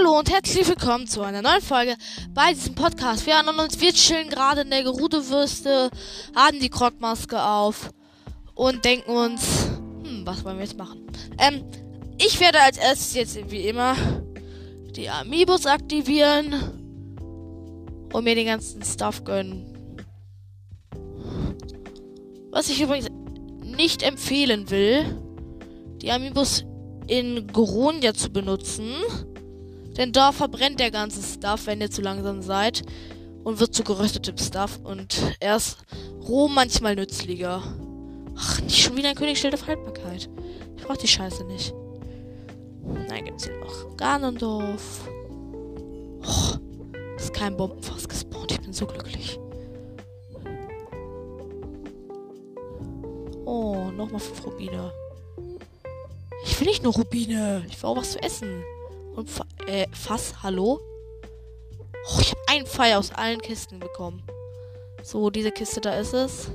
Hallo und herzlich willkommen zu einer neuen Folge bei diesem Podcast. Wir erinnern uns, wir chillen gerade in der Gerudewürste, haben die Krogmaske auf und denken uns, hm, was wollen wir jetzt machen? Ähm, ich werde als erstes jetzt wie immer die Amiibos aktivieren und mir den ganzen Stuff gönnen. Was ich übrigens nicht empfehlen will, die Amiibos in Gronia zu benutzen. Denn da verbrennt der ganze Stuff, wenn ihr zu langsam seid. Und wird zu geröstetem Stuff. Und er ist roh manchmal nützlicher. Ach, nicht schon wieder ein Königsschild auf Haltbarkeit. Ich brauch die Scheiße nicht. Nein, gibt's hier noch Ganondorf. Oh, ist kein Bombenfass gespawnt. Ich bin so glücklich. Oh, nochmal fünf Rubine. Ich will nicht nur Rubine. Ich will auch was zu essen. Und Fa äh, Fass, hallo? Oh, ich habe einen Pfeil aus allen Kisten bekommen. So, diese Kiste, da ist es.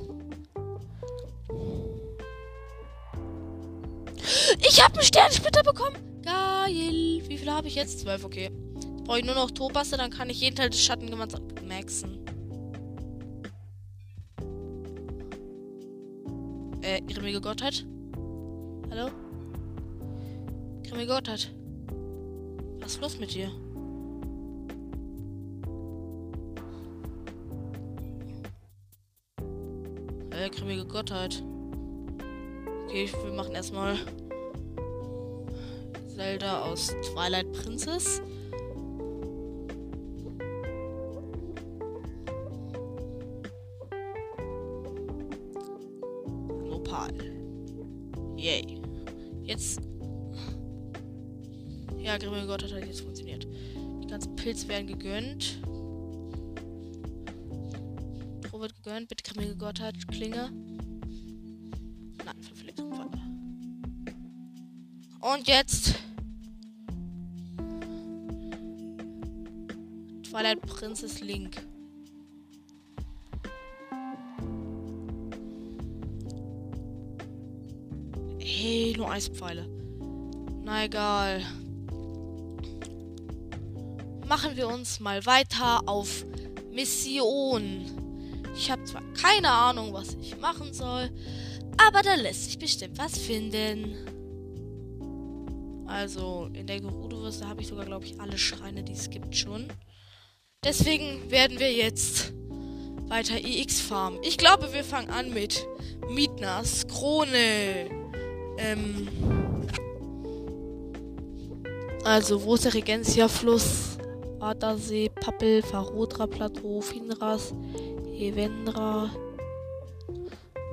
Ich habe einen Sternsplitter bekommen. Geil. Wie viele habe ich jetzt? Zwölf, okay. Jetzt brauche ich nur noch Topasse, dann kann ich jeden Teil des Schattengewands maxen. Äh, grimmige Gottheit. Hallo? Grimmige Gottheit. Was ist los mit dir? Äh, grimmige Gottheit. Okay, wir machen erstmal Zelda aus Twilight Princess. Pilze werden gegönnt. Pro wird gegönnt. Bitte grimmige Gottheit. Klinge. Nein, weiter. Und jetzt. Twilight Princess Link. Hey, nur Eispfeile. Na egal. Machen wir uns mal weiter auf Mission. Ich habe zwar keine Ahnung, was ich machen soll, aber da lässt sich bestimmt was finden. Also, in der Gerudewürste habe ich sogar, glaube ich, alle Schreine, die es gibt schon. Deswegen werden wir jetzt weiter EX farmen. Ich glaube, wir fangen an mit Mietnas Krone. Ähm. Also, wo ist der Regentia-Fluss? Adasee, Pappel, Farodra Plateau, Finras, Evendra.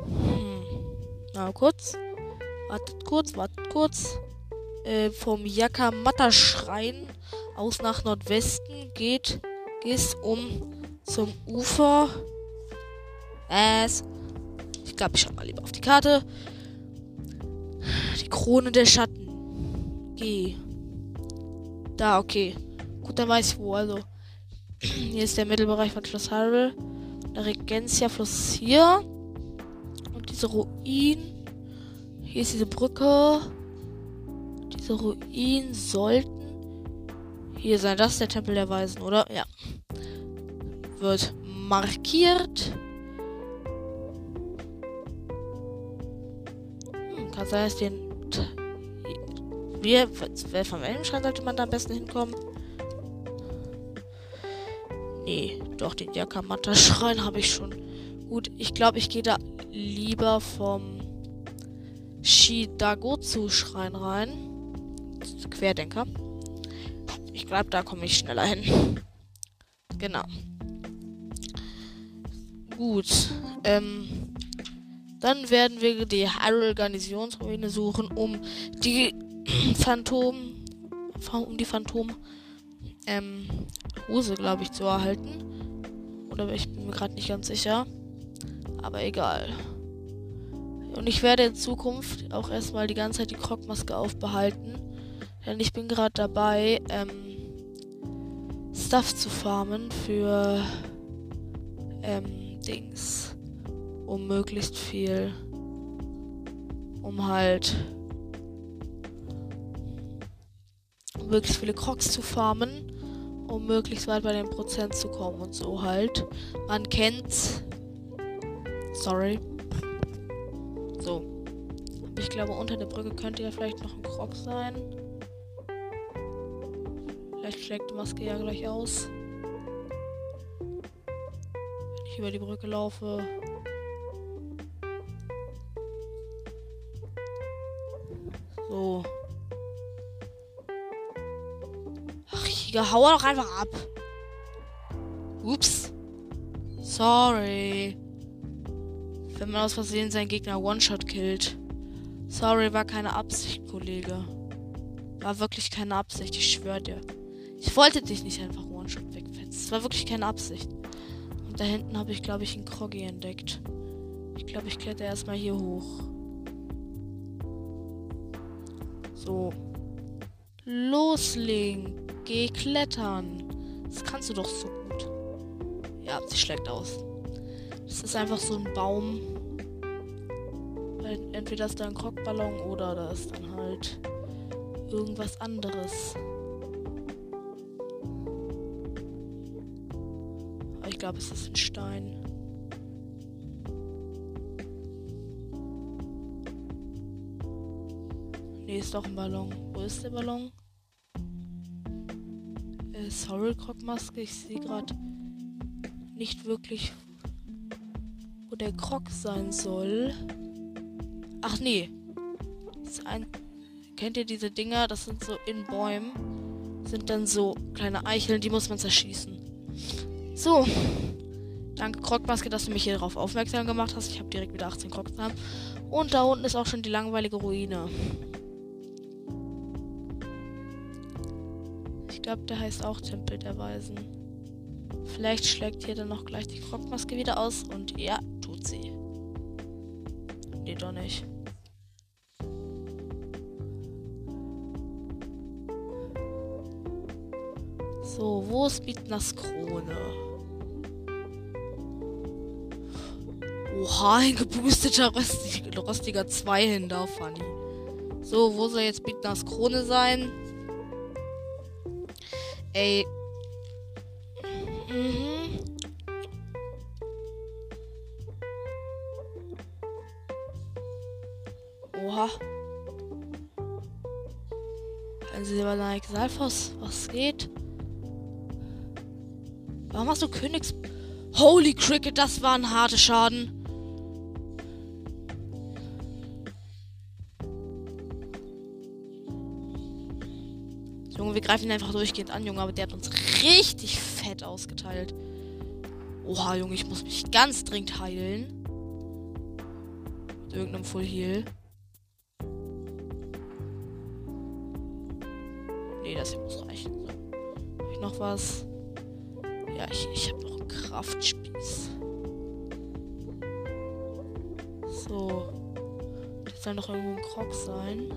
Hm. Na, kurz. Wartet kurz, wartet kurz. Äh, vom Yakamata Schrein aus nach Nordwesten geht es um zum Ufer. Es. Ich glaube, ich schau mal lieber auf die Karte. Die Krone der Schatten. G. Da, okay. Gut, dann weiß ich wo. Also, hier ist der Mittelbereich von Schloss Hyrule. Der Regentia-Fluss hier. Und diese Ruinen. Hier ist diese Brücke. Diese Ruinen sollten hier sein. Das ist der Tempel der Weisen, oder? Ja. Wird markiert. Hm, kann sein, dass den. Wir, wer vom Elbenschrein sollte man da am besten hinkommen? Nee, doch, den Yakamata-Schrein habe ich schon. Gut, ich glaube, ich gehe da lieber vom Shidagotsu-Schrein rein. Querdenker. Ich glaube, da komme ich schneller hin. Genau. Gut. Ähm, dann werden wir die Hyrule Garnisonsruine suchen, um die Phantom, um die Phantom, ähm, Hose, glaube ich, zu erhalten. Oder ich bin mir gerade nicht ganz sicher. Aber egal. Und ich werde in Zukunft auch erstmal die ganze Zeit die Krogmaske aufbehalten. Denn ich bin gerade dabei, ähm, Stuff zu farmen für ähm, Dings. Um möglichst viel. Um halt möglichst viele Crocs zu farmen, um möglichst weit bei den Prozent zu kommen und so halt. Man kennt's. Sorry. So. Ich glaube, unter der Brücke könnte ja vielleicht noch ein Croc sein. Vielleicht schlägt die Maske ja gleich aus. Wenn ich über die Brücke laufe. Jäger, hau doch einfach ab. Ups. Sorry. Wenn man aus Versehen seinen Gegner One-Shot killt. Sorry, war keine Absicht, Kollege. War wirklich keine Absicht, ich schwör dir. Ich wollte dich nicht einfach One-Shot wegfetzen. Es war wirklich keine Absicht. Und da hinten habe ich, glaube ich, einen Kroggy entdeckt. Ich glaube, ich kletter erstmal hier hoch. So. Loslegen. Geh klettern. Das kannst du doch so gut. Ja, sie schlägt aus. Das ist einfach so ein Baum. Entweder ist da ein Krockballon oder da ist dann halt irgendwas anderes. Ich glaube, es ist ein Stein. Nee, ist doch ein Ballon. Wo ist der Ballon? Äh, sorry, Krogmaske. Ich sehe gerade nicht wirklich, wo der Krog sein soll. Ach nee. Ein, kennt ihr diese Dinger? Das sind so in Bäumen. Sind dann so kleine Eicheln, die muss man zerschießen. So. Danke, Krogmaske, dass du mich hier darauf aufmerksam gemacht hast. Ich habe direkt wieder 18 Krogs. Und da unten ist auch schon die langweilige Ruine. Glaube, der heißt auch Tempel der Weisen. Vielleicht schlägt hier dann noch gleich die Krogmaske wieder aus und ja, tut sie. Nee, doch nicht. So, wo ist Bietners Krone? Oha, ein geboosteter rostiger Zweihänder, funny. So, wo soll jetzt Bietners Krone sein? Ey. Mhm. Oha. Ein silberner Exalfos. Was geht? Warum hast du Königs... Holy Cricket, das war ein harter Schaden. Wir greifen ihn einfach durchgehend an, Junge, aber der hat uns richtig fett ausgeteilt. Oha, Junge, ich muss mich ganz dringend heilen. Mit irgendeinem Full Heal. Nee, das hier muss reichen. So. Hab ich noch was? Ja, ich, ich habe noch einen Kraftspieß. So. Das soll noch irgendwo ein Krog sein.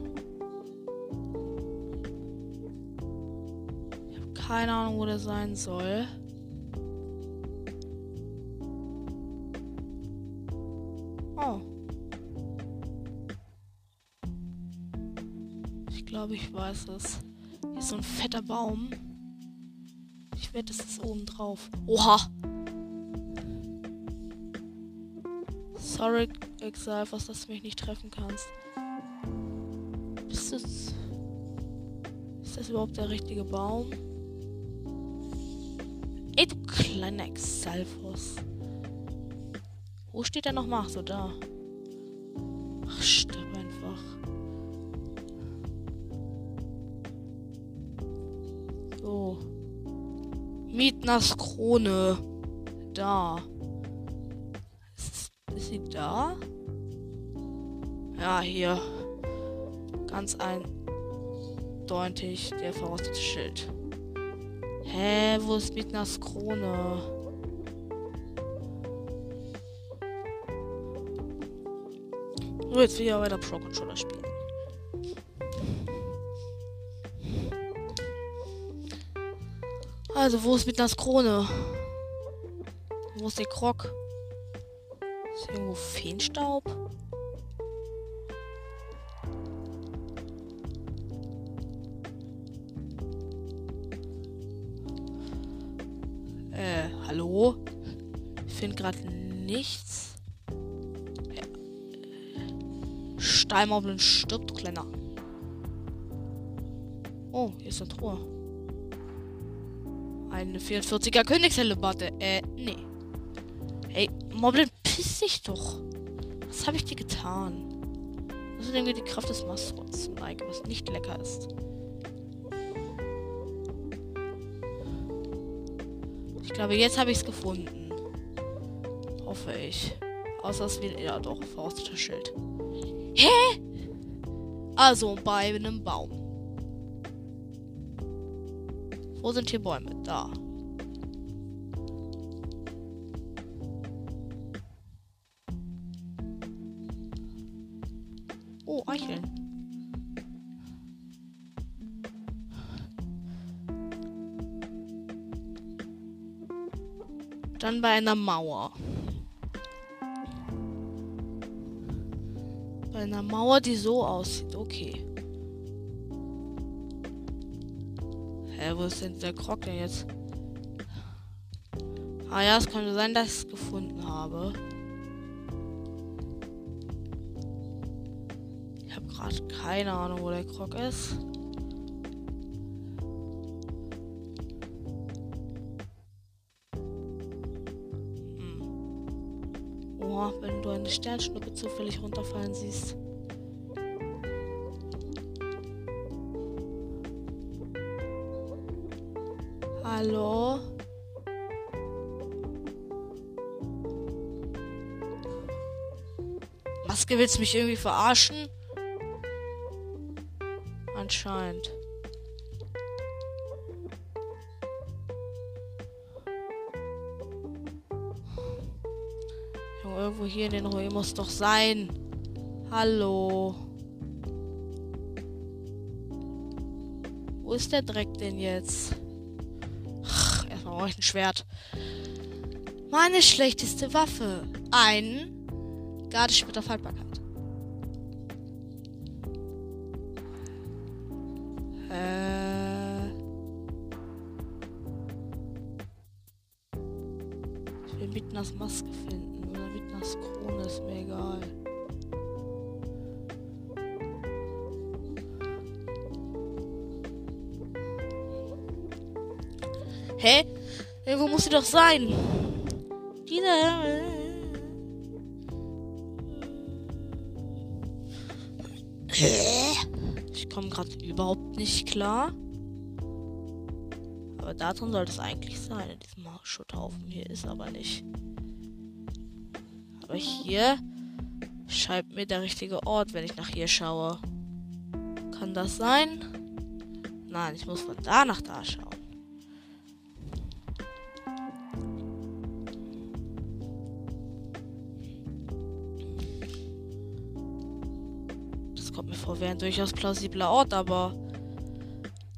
Keine Ahnung, wo der sein soll. Oh. Ich glaube, ich weiß es. Hier ist so ein fetter Baum. Ich wette, es ist oben drauf. Oha! Sorry, Exile, was dass du mich nicht treffen kannst. Ist das. Ist das überhaupt der richtige Baum? Kleiner Exalfos. Wo steht er nochmal? Ach so, da. Ach, stirb einfach. So. Mietners Krone. Da. Ist, ist sie da? Ja, hier. Ganz eindeutig der verrostete Schild. Hä, wo ist Midnas Krone? So, jetzt aber weiter Pro Controller spielen. Also, wo ist Midnas Krone? Wo ist der Krog? Ist irgendwo Feenstaub? Nichts. Ja. Steinmoblin stirbt, kleiner. Oh, hier ist eine Truhe. Eine 44er Königshellebatte. Äh, nee. Hey, Moblin, piss dich doch. Was habe ich dir getan? Das ist irgendwie die Kraft des Maskots. Like, was nicht lecker ist. Ich glaube, jetzt habe ich es gefunden. Hoffe ich. Außer es wird ja doch Forster Schild. Hä? Also bei einem Baum. Wo sind hier Bäume? Da. Oh, Eicheln. Dann bei einer Mauer. Einer Mauer, die so aussieht. Okay. Hä, wo ist denn der Krog denn jetzt? Ah ja, es könnte sein, dass ich es gefunden habe. Ich habe gerade keine Ahnung, wo der Krog ist. Eine Sternschnuppe zufällig runterfallen siehst. Hallo? Maske, willst du mich irgendwie verarschen? Anscheinend. Hier in den Ruhe muss doch sein. Hallo. Wo ist der Dreck denn jetzt? Erstmal brauche ich ein Schwert. Meine schlechteste Waffe. Ein Gardeschwert auf sie doch sein? Die da. Ich komme gerade überhaupt nicht klar. Aber da drin sollte es eigentlich sein, in diesem Schutthaufen. Hier ist aber nicht. Aber hier scheint mir der richtige Ort, wenn ich nach hier schaue. Kann das sein? Nein, ich muss von da nach da schauen. Kommt mir vor, wäre ein durchaus plausibler Ort, aber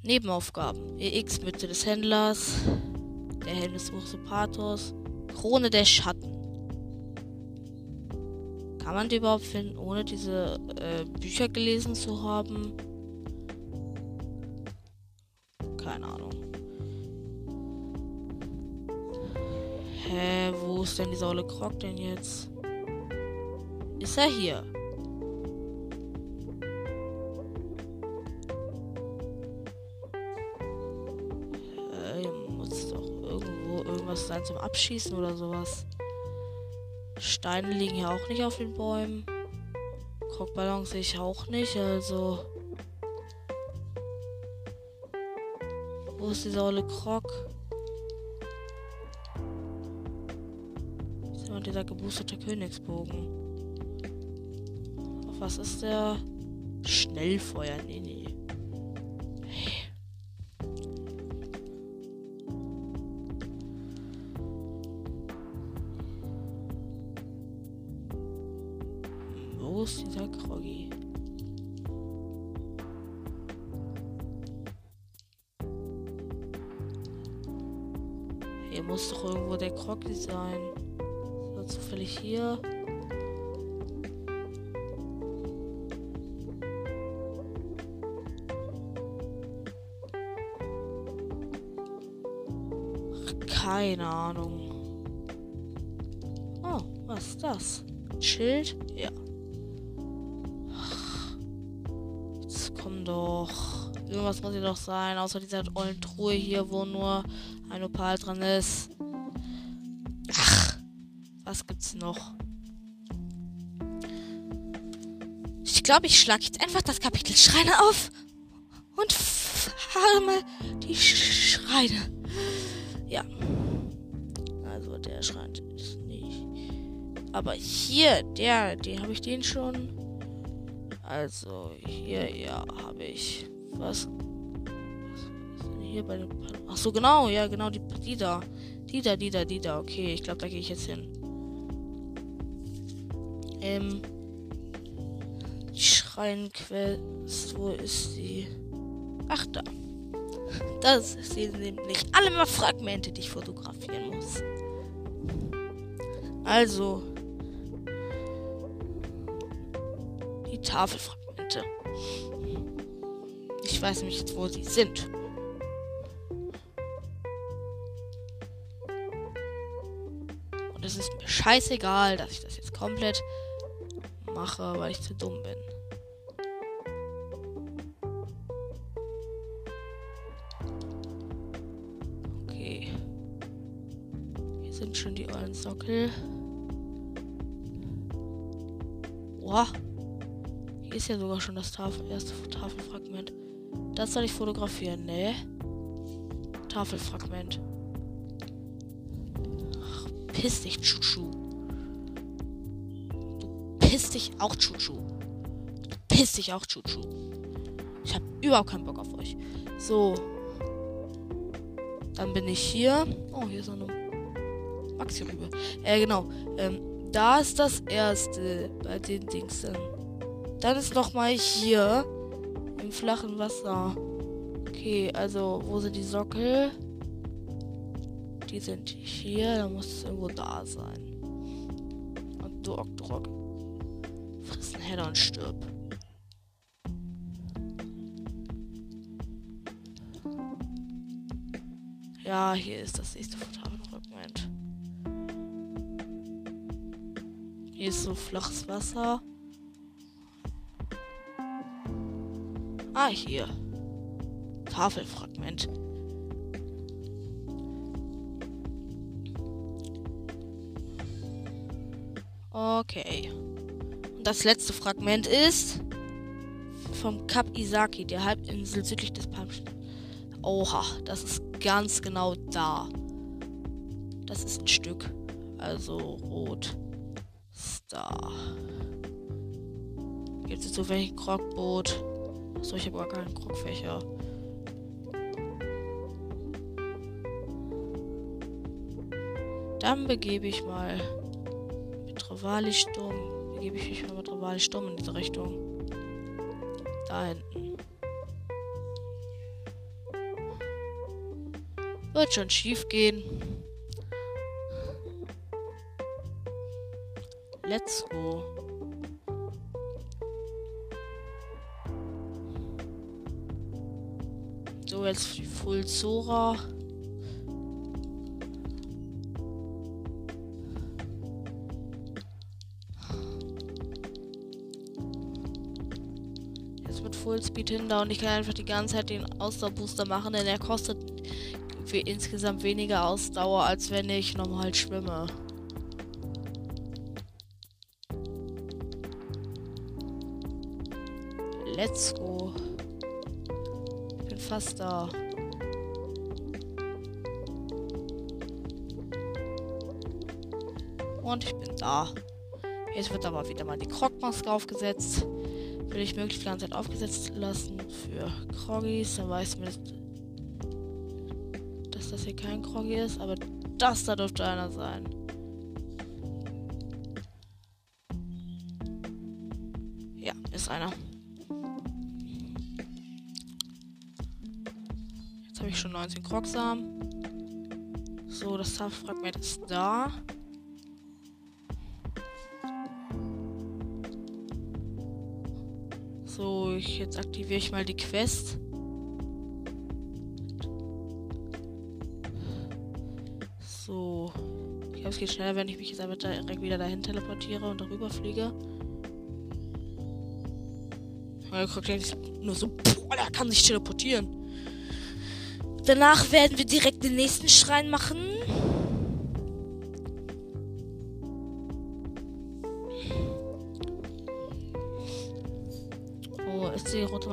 Nebenaufgaben. EX Mütze des Händlers, der Helm des Usurpators, Krone der Schatten. Kann man die überhaupt finden, ohne diese äh, Bücher gelesen zu haben? Keine Ahnung. Hä, wo ist denn dieser olle Krog denn jetzt? Ist er hier? Zum Abschießen oder sowas. Steine liegen hier auch nicht auf den Bäumen. Krogballons sehe ich auch nicht, also. Wo ist dieser olle Krog? Ist immer dieser geboosterte Königsbogen. Auf was ist der? Schnellfeuer, nee, nee. Wo ist dieser Kroggy? Hier muss doch irgendwo der Kroggy sein. So zufällig hier. Keine Ahnung. Oh, was ist das? Schild? Irgendwas muss hier doch sein, außer dieser ollen Truhe hier, wo nur ein Opal dran ist. Ach, was gibt's noch? Ich glaube, ich schlage jetzt einfach das Kapitel Schreine auf und farme die Schreine. Ja. Also der Schrein ist nicht. Aber hier, der, den habe ich den schon. Also hier, ja, habe ich. Was? Hier bei den. Ach so, genau, ja, genau, die, die da. Die da, die da, die da. Okay, ich glaube, da gehe ich jetzt hin. Ähm. Die Schreinquest, wo ist sie? Ach, da. Das sind nämlich alle mal Fragmente, die ich fotografieren muss. Also. Die Tafelfragmente. Ich weiß nicht wo sie sind. Scheißegal, dass ich das jetzt komplett mache, weil ich zu dumm bin. Okay. Hier sind schon die ollen Sockel. Boah. Hier ist ja sogar schon das Tafel erste Tafelfragment. Das soll ich fotografieren, ne? Tafelfragment. Piss dich, Chuchu. Du piss dich auch, Chuchu. Du piss dich auch, Chuchu. Ich hab überhaupt keinen Bock auf euch. So. Dann bin ich hier. Oh, hier ist noch eine Maxi-Rübe. Äh, genau. Ähm, da ist das erste bei den Dingsen. Dann ist noch mal hier im flachen Wasser. Okay, also wo sind die Sockel? Die sind hier, da muss es irgendwo da sein. Und du Oktrok. Friss einen Header und stirb. Ja, hier ist das nächste Fragment. Hier ist so flaches Wasser. Ah, hier. Tafelfragment. Okay. Und das letzte Fragment ist vom Kap Isaki, der Halbinsel südlich des Palmstens. Oha, das ist ganz genau da. Das ist ein Stück. Also rot. Star. Gibt es zufällig ein Krogboot? Achso, ich habe gar keinen Krogfächer. Dann begebe ich mal mit Rivali Sturm. Begebe ich mich mal mit Rivali Sturm in diese Richtung. Da hinten. Wird schon schief gehen. Let's go. So, jetzt die Full Zora. Jetzt mit Full Speed hinter und ich kann einfach die ganze Zeit den Ausdauerbooster machen, denn er kostet für insgesamt weniger Ausdauer, als wenn ich normal schwimme. Let's go. Ich bin fast da. Und ich bin da. Jetzt wird aber wieder mal die Krogmaske aufgesetzt. Will ich möglichst die ganze Zeit aufgesetzt lassen für Kroggies. Dann weiß man, dass das hier kein Kroggy ist. Aber das da dürfte einer sein. Ja, ist einer. Jetzt habe ich schon 19 Krogsamen. So, das Tafelfragment ist da. Ich, jetzt aktiviere ich mal die Quest. glaube, es geht schneller, wenn ich mich jetzt einfach direkt wieder dahin teleportiere und darüber fliege. Ja, guckt nur so, boah, der kann sich teleportieren. Danach werden wir direkt den nächsten Schrein machen.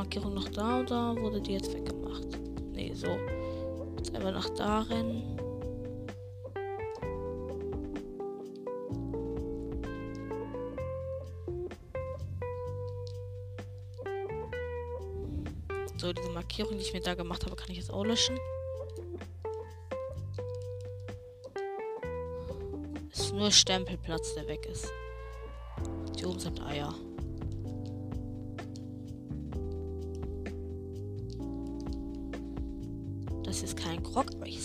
Markierung noch da oder wurde die jetzt weggemacht? Nee, so. Jetzt einfach nach darin. So, diese Markierung, die ich mir da gemacht habe, kann ich jetzt auch löschen. Ist nur Stempelplatz, der weg ist. Die oben sind Eier.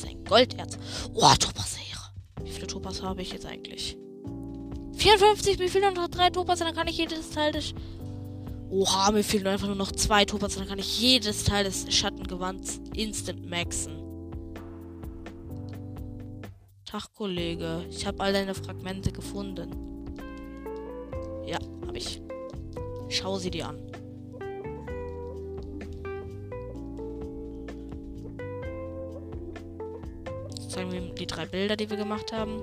Ist ein Golderz. Oh, Topazere. Wie viele Topas habe ich jetzt eigentlich? 54, mir fehlen noch drei Topas, dann kann ich jedes Teil des Oha, mir fehlen einfach nur noch zwei Topaz, dann kann ich jedes Teil des Schattengewands instant maxen. Tag, Kollege. Ich habe all deine Fragmente gefunden. Ja, habe ich. Schau sie dir an. Die drei Bilder, die wir gemacht haben.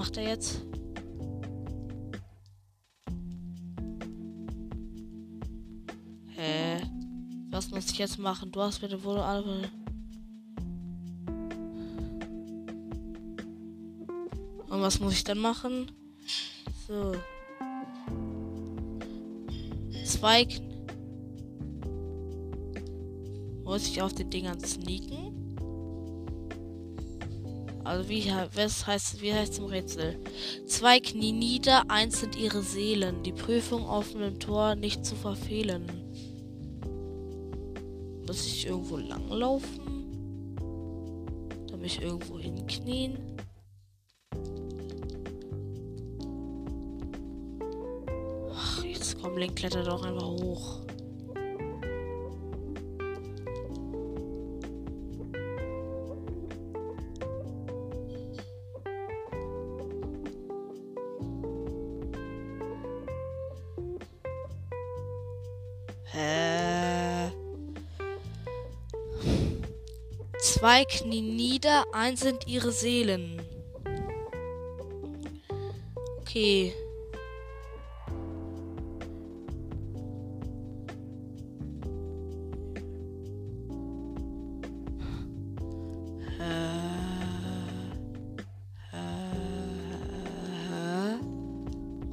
macht er jetzt? Hä? Was muss ich jetzt machen? Du hast bitte wohl alle. Und was muss ich dann machen? So. Zwei. Muss ich auf den Dingern sneaken? Also wie was heißt, wie heißt im Rätsel? Zwei Knie nieder, eins sind ihre Seelen. Die Prüfung dem Tor nicht zu verfehlen. Muss ich irgendwo langlaufen? Da mich irgendwo hinknien? Jetzt komm, Link klettert doch einfach hoch. Zwei knien nieder, eins sind ihre Seelen. Okay.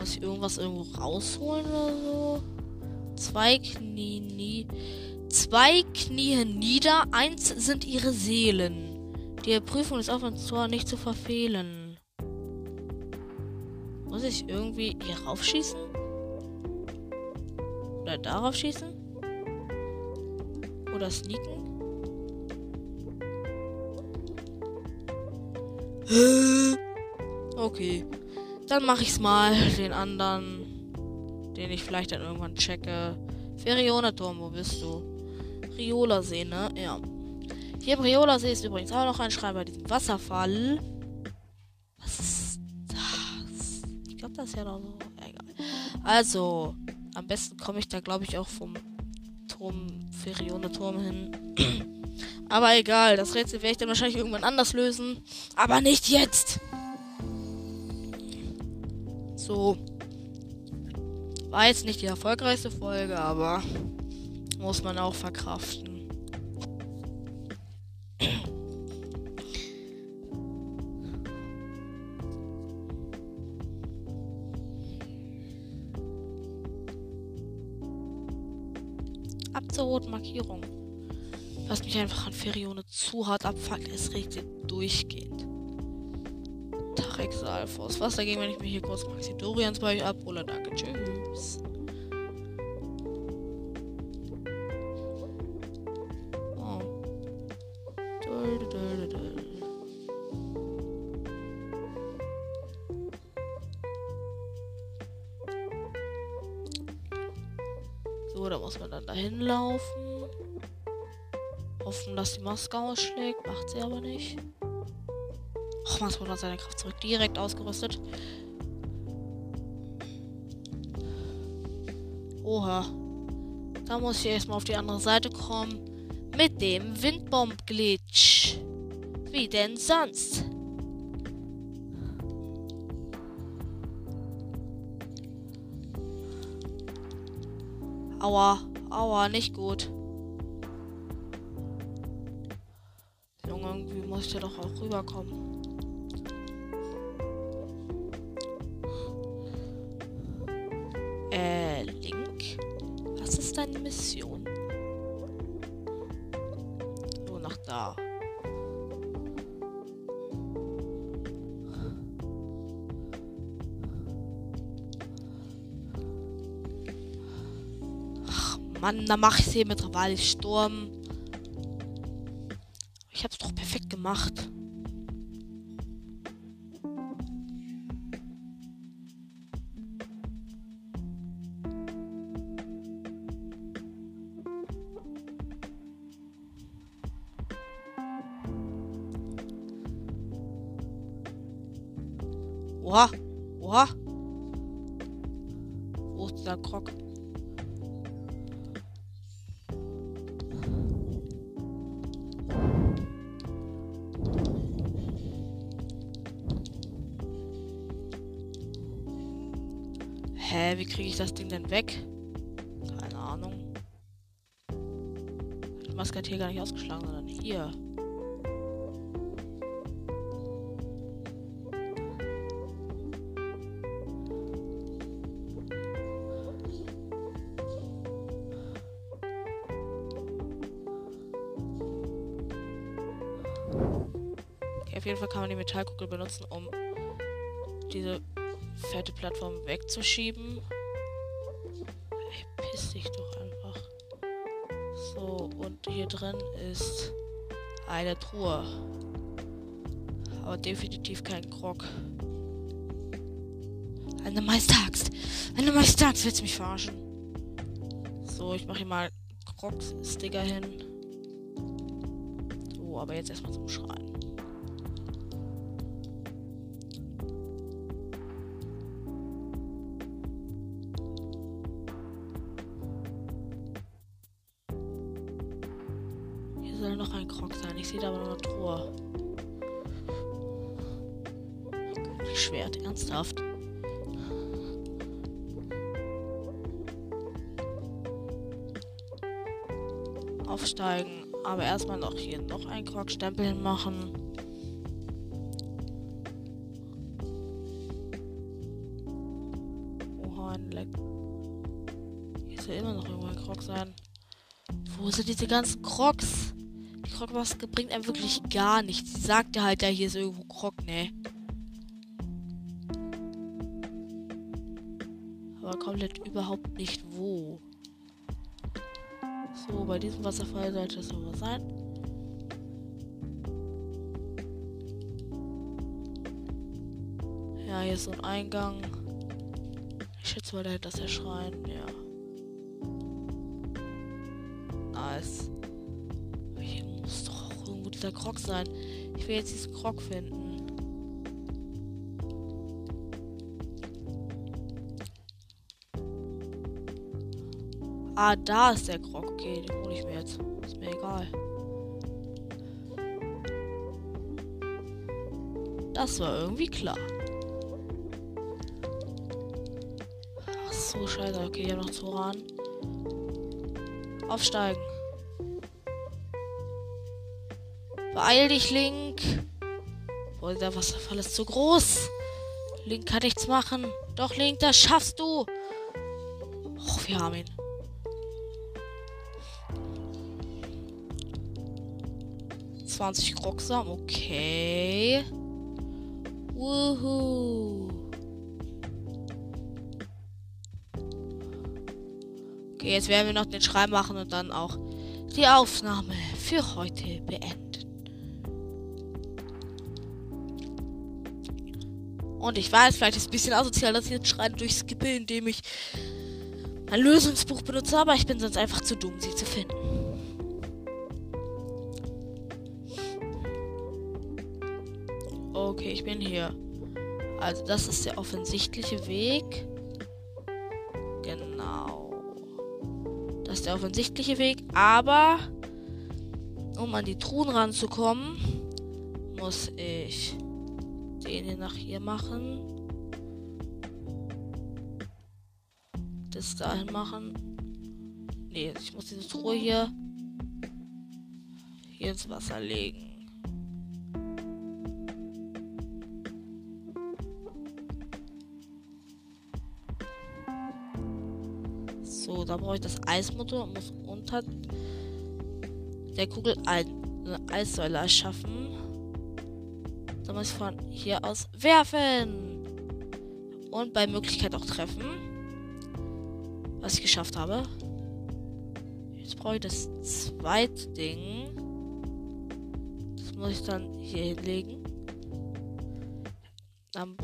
Muss ich irgendwas irgendwo rausholen oder so? Zwei Knie nie. Zwei knien nieder, eins sind ihre Seelen. Die Prüfung des Aufwandstor nicht zu verfehlen. Muss ich irgendwie hier raufschießen? Oder darauf schießen? Oder sneaken? Okay. Dann mache ich's mal. Den anderen, den ich vielleicht dann irgendwann checke. Ferionaturm, wo bist du? Riola-See, ne? Ja. Hier im Riola-See ist übrigens auch noch ein Schrein bei diesem Wasserfall. Was ist das? Ich glaube, das ist ja noch so. Egal. Also, am besten komme ich da, glaube ich, auch vom Turm, Ferione-Turm hin. Aber egal, das Rätsel werde ich dann wahrscheinlich irgendwann anders lösen. Aber nicht jetzt! So. War jetzt nicht die erfolgreichste Folge, aber muss man auch verkraften. Ab zur roten Markierung. Was mich einfach an Ferione zu hart abfuckt, es regnet durchgehend. Tarek Salfos. Was dagegen, wenn ich mir hier kurz Maxi Dorians bei euch abhole? Danke, tschüss. So, da muss man dann dahin laufen. Hoffen, dass die Maske ausschlägt. Macht sie aber nicht. Och, Maske hat seine Kraft zurück. Direkt ausgerüstet. Oha. Da muss ich erstmal auf die andere Seite kommen. Mit dem Windbomb-Glitch. Wie denn sonst? Aua, aua, nicht gut. Junge, irgendwie muss ich da doch auch rüberkommen. Ist deine Mission? Nur nach da. Ach Mann, da mache ich sie mit Sturm. Ich hab's doch perfekt gemacht. Weg? Keine Ahnung. Die Maske hat hier gar nicht ausgeschlagen, sondern hier. Okay, auf jeden Fall kann man die Metallkugel benutzen, um diese fette Plattform wegzuschieben. Hier drin ist eine Truhe. Aber definitiv kein Krog. Eine Meisteraxt. Eine Meisteraxt willst du mich verarschen? So, ich mache hier mal Krog-Sticker hin. So, aber jetzt erstmal zum Schrein. Erstmal noch hier noch ein Krogstempel machen. Oha, ein Leck. Hier soll immer noch irgendwo ein Krog sein. Wo sind diese ganzen Crocs? Die Krogmaske bringt einem wirklich gar nichts. Sie sagt ja halt, ja, hier ist irgendwo Krog, ne? Aber komplett überhaupt nicht wo. So, bei diesem Wasserfall sollte es aber sein. Hier ist so ein Eingang. Ich schätze mal, dahinter ist der Schrein, ja. Nice. Hier muss doch auch irgendwo dieser Krog sein. Ich will jetzt diesen Krog finden. Ah, da ist der Krog. Okay, den hole ich mir jetzt. Ist mir egal. Das war irgendwie klar. So, scheiße. Okay, hier noch Zoran. Aufsteigen. Beeil dich, Link. Boah, der Wasserfall ist zu groß. Link kann nichts machen. Doch, Link, das schaffst du. Och, wir haben ihn. Zwanzig Krocksam, okay. Wuhu. Okay, jetzt werden wir noch den Schrein machen und dann auch die Aufnahme für heute beenden. Und ich weiß, vielleicht ist es ein bisschen asozial, dass ich jetzt Schrein durchskippe, indem ich ein Lösungsbuch benutze, aber ich bin sonst einfach zu dumm, sie zu finden. Okay, ich bin hier. Also das ist der offensichtliche Weg. Der offensichtliche Weg, aber um an die Truhen ranzukommen, muss ich den hier nach hier machen. Das dahin machen. Nee, ich muss diese Truhe hier hier ins Wasser legen. Da brauche ich das Eismotor und muss unter der Kugel eine Eissäule erschaffen. Da muss ich von hier aus werfen. Und bei Möglichkeit auch treffen. Was ich geschafft habe. Jetzt brauche ich das zweite Ding. Das muss ich dann hier hinlegen. Dann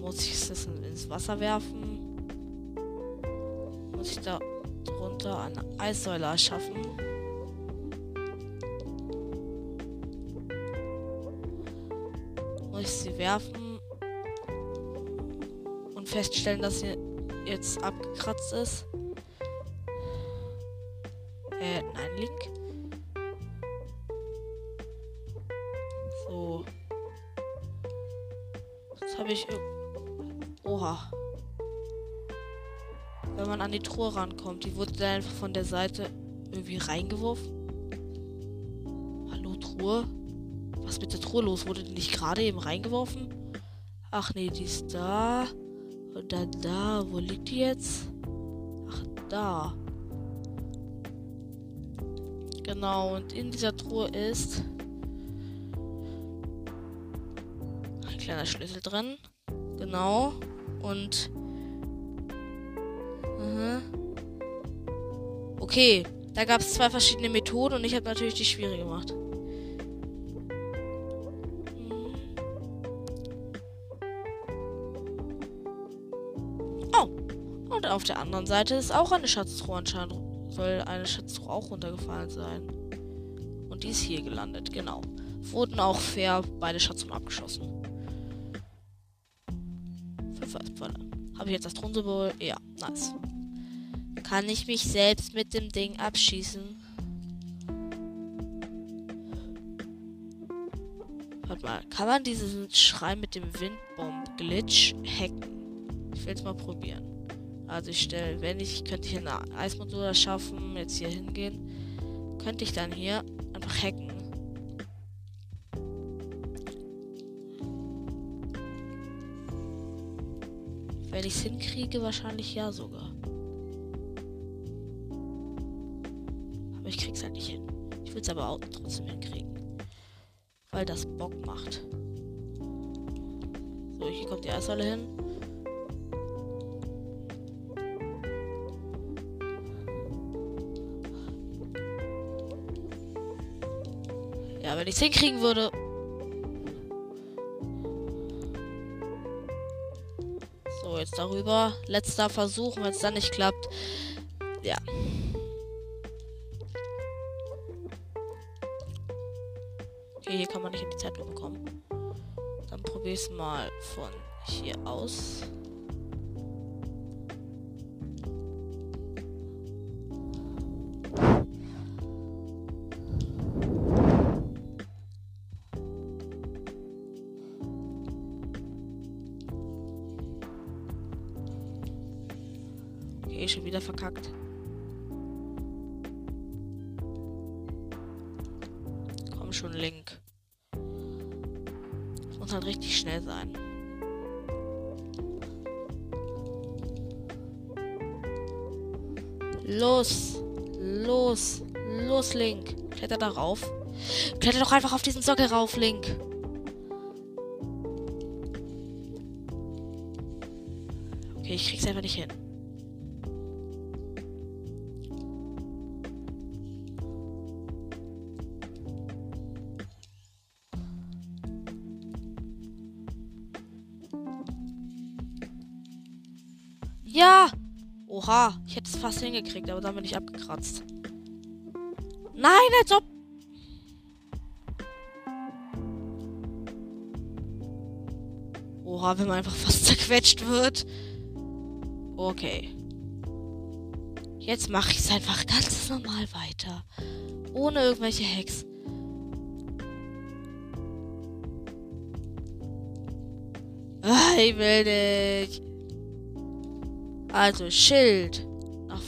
muss ich es ins Wasser werfen. Muss ich da eine Eissäule erschaffen. ich sie werfen und feststellen, dass sie jetzt abgekratzt ist. Wenn man an die Truhe rankommt, die wurde dann einfach von der Seite irgendwie reingeworfen. Hallo, Truhe? Was mit der Truhe los? Wurde die nicht gerade eben reingeworfen? Ach nee, die ist da. Und dann da. Wo liegt die jetzt? Ach, da. Genau, und in dieser Truhe ist ein kleiner Schlüssel drin. Genau. Und. Okay, da gab es zwei verschiedene Methoden und ich habe natürlich die schwierige gemacht. auf der anderen Seite ist auch eine Schatztruhe anscheinend. Soll eine Schatztruhe auch runtergefallen sein. Und die ist hier gelandet, genau. Wurden auch fair beide Schatztruhen abgeschossen. Habe ich jetzt das Thronsymbol? Ja, nice. Kann ich mich selbst mit dem Ding abschießen? Warte mal, kann man diesen Schrein mit dem Windbomb-Glitch hacken? Ich will es mal probieren. Also ich stelle, wenn ich, könnte ich eine Eismodul schaffen, jetzt hier hingehen, könnte ich dann hier einfach hacken. Wenn ich es hinkriege, wahrscheinlich ja sogar. Es aber auch trotzdem hinkriegen. Weil das Bock macht. So, hier kommt die Eissäule hin. Ja, wenn ich es hinkriegen würde. So, jetzt darüber. Letzter Versuch. Wenn es dann nicht klappt. Ja. Von hier aus. eh schon wieder verkackt. Komm schon, Link. Das muss halt richtig schnell sein. Los! Los! Los, Link! Kletter darauf. Kletter doch einfach auf diesen Sockel rauf, Link. Okay, ich krieg's einfach nicht hin. Oha, ich hätte es fast hingekriegt, aber dann bin ich abgekratzt. Nein, als ob. Oha, wenn man einfach fast zerquetscht wird. Okay. Jetzt mache ich es einfach ganz normal weiter. Ohne irgendwelche Hacks. Ah, ich will nicht. Also, Schild.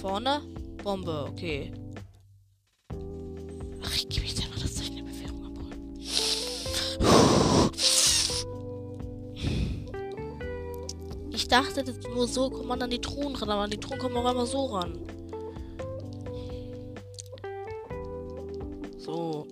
Vorne. Bombe, okay. Ach, ich gebe jetzt einfach das Zeichen der Bewährung abholen. Ich dachte, nur so kommt man an die Truhen ran, aber an die Truhen kommen auch immer so ran. So.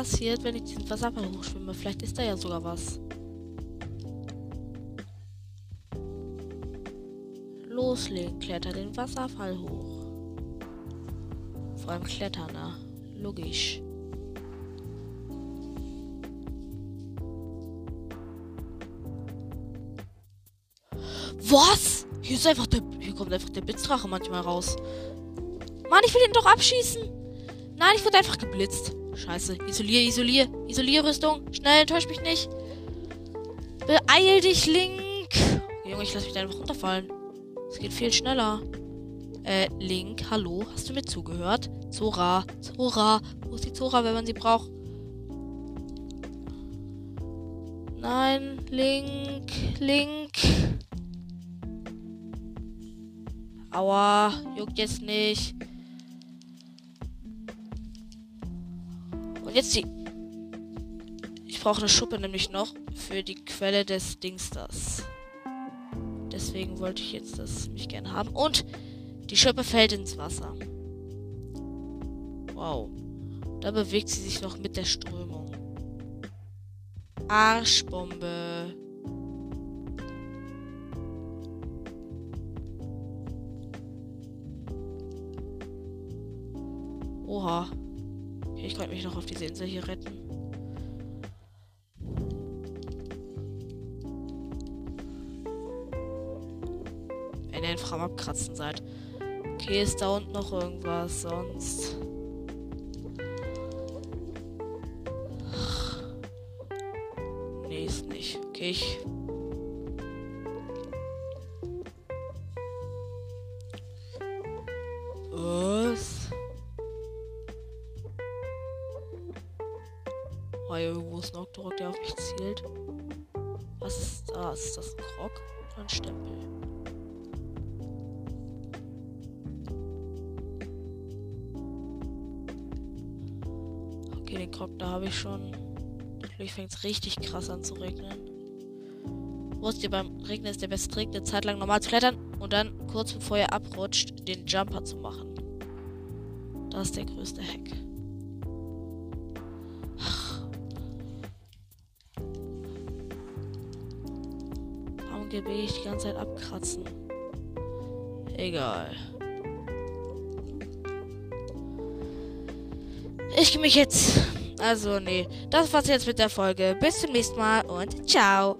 Passiert, wenn ich diesen Wasserfall hochschwimme? Vielleicht ist da ja sogar was. Loslegen, kletter den Wasserfall hoch. Vor allem klettern, na. Logisch. Was? Hier ist einfach der. Hier kommt einfach der Blitzdrache manchmal raus. Mann, ich will ihn doch abschießen. Nein, ich wurde einfach geblitzt. Scheiße. Isolier, isolier. Isolierrüstung. Schnell, enttäusch mich nicht. Beeil dich, Link. Junge, ich lass mich da einfach runterfallen. Es geht viel schneller. Äh, Link, hallo? Hast du mir zugehört? Zora, Zora. Wo ist die Zora, wenn man sie braucht? Nein, Link, Link. Aua, juckt jetzt nicht. Und jetzt die. Ich brauche eine Schuppe nämlich noch für die Quelle des Dingsters. Deswegen wollte ich jetzt das mich gerne haben. Und die Schuppe fällt ins Wasser. Wow. Da bewegt sie sich noch mit der Strömung. Arschbombe. Oha. Ich konnte mich noch auf diese Insel hier retten. Wenn ihr einfach am Abkratzen seid. Okay, ist da unten noch irgendwas sonst? Nee, ist nicht. Okay, ich. Richtig krass an zu regnen. Wusstet ihr, beim Regnen ist der beste Trick, eine Zeit lang normal zu klettern und dann kurz bevor ihr abrutscht, den Jumper zu machen. Das ist der größte Hack. Warum gebe ich die ganze Zeit abkratzen? Egal. Ich gehe mich jetzt. Also, nee. Das war's jetzt mit der Folge. Bis zum nächsten Mal und ciao.